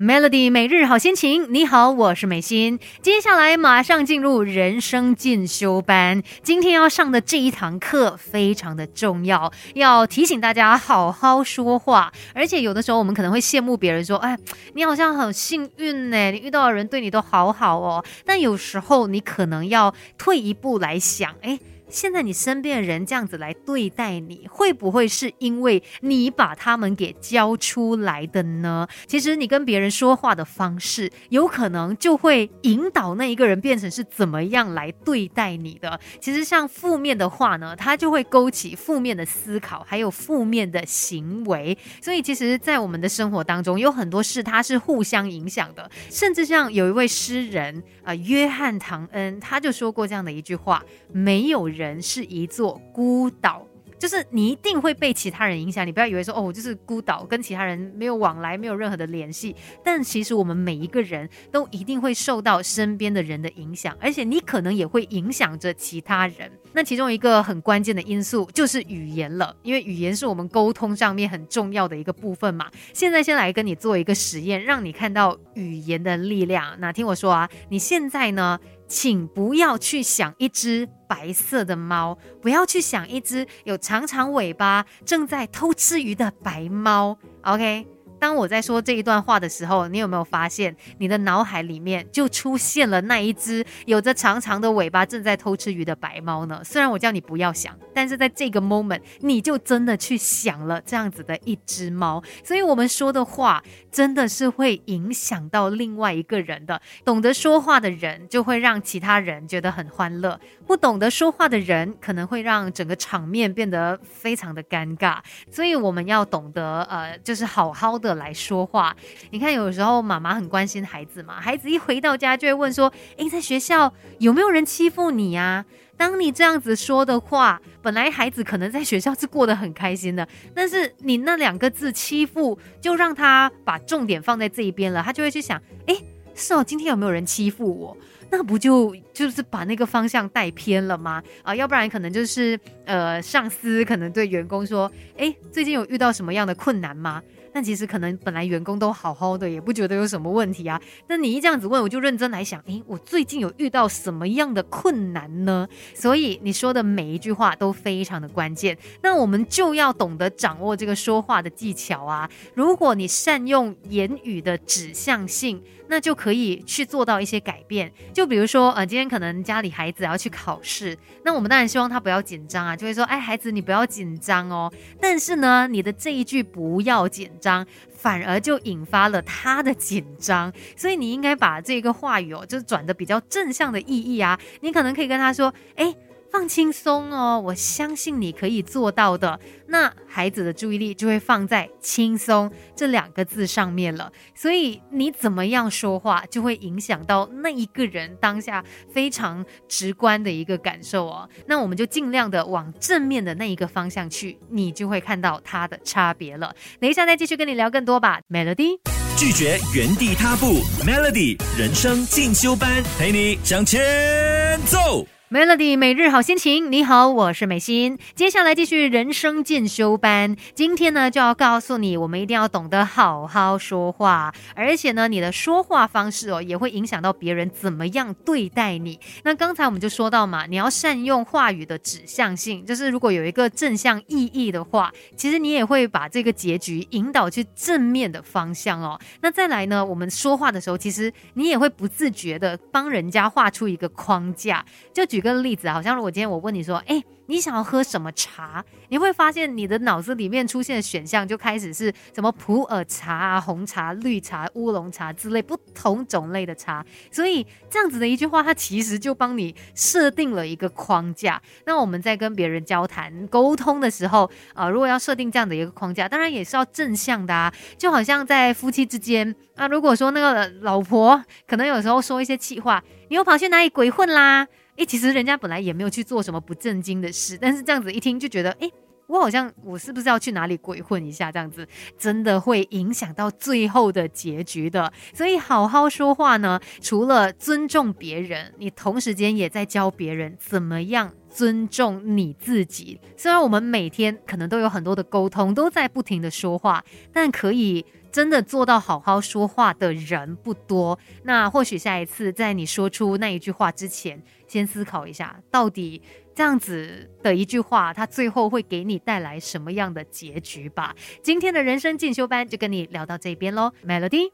Melody 每日好心情，你好，我是美心。接下来马上进入人生进修班，今天要上的这一堂课非常的重要，要提醒大家好好说话。而且有的时候我们可能会羡慕别人说，哎，你好像很幸运呢，你遇到的人对你都好好哦。但有时候你可能要退一步来想，哎。现在你身边的人这样子来对待你，会不会是因为你把他们给教出来的呢？其实你跟别人说话的方式，有可能就会引导那一个人变成是怎么样来对待你的。其实像负面的话呢，它就会勾起负面的思考，还有负面的行为。所以其实，在我们的生活当中，有很多事它是互相影响的。甚至像有一位诗人啊，约翰唐恩，他就说过这样的一句话：没有人。人是一座孤岛。就是你一定会被其他人影响，你不要以为说哦，我就是孤岛，跟其他人没有往来，没有任何的联系。但其实我们每一个人都一定会受到身边的人的影响，而且你可能也会影响着其他人。那其中一个很关键的因素就是语言了，因为语言是我们沟通上面很重要的一个部分嘛。现在先来跟你做一个实验，让你看到语言的力量。那听我说啊，你现在呢，请不要去想一只白色的猫，不要去想一只有。长长尾巴正在偷吃鱼的白猫，OK。当我在说这一段话的时候，你有没有发现你的脑海里面就出现了那一只有着长长的尾巴正在偷吃鱼的白猫呢？虽然我叫你不要想，但是在这个 moment 你就真的去想了这样子的一只猫。所以，我们说的话真的是会影响到另外一个人的。懂得说话的人就会让其他人觉得很欢乐，不懂得说话的人可能会让整个场面变得非常的尴尬。所以，我们要懂得呃，就是好好的。来说话，你看，有时候妈妈很关心孩子嘛，孩子一回到家就会问说：“诶，在学校有没有人欺负你呀？”当你这样子说的话，本来孩子可能在学校是过得很开心的，但是你那两个字“欺负”就让他把重点放在这一边了，他就会去想：“诶，是哦，今天有没有人欺负我？”那不就就是把那个方向带偏了吗？啊，要不然可能就是呃，上司可能对员工说：“诶，最近有遇到什么样的困难吗？”那其实可能本来员工都好好的，也不觉得有什么问题啊。那你一这样子问，我就认真来想，诶，我最近有遇到什么样的困难呢？所以你说的每一句话都非常的关键。那我们就要懂得掌握这个说话的技巧啊。如果你善用言语的指向性，那就可以去做到一些改变。就比如说，呃，今天可能家里孩子要去考试，那我们当然希望他不要紧张啊，就会说，哎，孩子你不要紧张哦。但是呢，你的这一句不要紧。张反而就引发了他的紧张，所以你应该把这个话语哦，就是转的比较正向的意义啊。你可能可以跟他说：“哎。”放轻松哦，我相信你可以做到的。那孩子的注意力就会放在“轻松”这两个字上面了。所以你怎么样说话，就会影响到那一个人当下非常直观的一个感受哦。那我们就尽量的往正面的那一个方向去，你就会看到它的差别了。等一下再继续跟你聊更多吧，Melody。拒绝原地踏步，Melody 人生进修班，陪你向前走。Melody 每日好心情，你好，我是美心。接下来继续人生进修班。今天呢，就要告诉你，我们一定要懂得好好说话，而且呢，你的说话方式哦，也会影响到别人怎么样对待你。那刚才我们就说到嘛，你要善用话语的指向性，就是如果有一个正向意义的话，其实你也会把这个结局引导去正面的方向哦。那再来呢，我们说话的时候，其实你也会不自觉的帮人家画出一个框架，就举。举个例子，好像如果今天我问你说，哎。你想要喝什么茶？你会发现你的脑子里面出现的选项就开始是什么普洱茶啊、红茶、绿茶、乌龙茶之类不同种类的茶。所以这样子的一句话，它其实就帮你设定了一个框架。那我们在跟别人交谈沟通的时候啊，如果要设定这样的一个框架，当然也是要正向的啊。就好像在夫妻之间啊，如果说那个老婆可能有时候说一些气话，你又跑去哪里鬼混啦？诶，其实人家本来也没有去做什么不正经的事，但是这样子一听就觉得，诶，我好像我是不是要去哪里鬼混一下？这样子真的会影响到最后的结局的。所以好好说话呢，除了尊重别人，你同时间也在教别人怎么样尊重你自己。虽然我们每天可能都有很多的沟通，都在不停的说话，但可以。真的做到好好说话的人不多。那或许下一次在你说出那一句话之前，先思考一下，到底这样子的一句话，它最后会给你带来什么样的结局吧。今天的人生进修班就跟你聊到这边喽，Melody。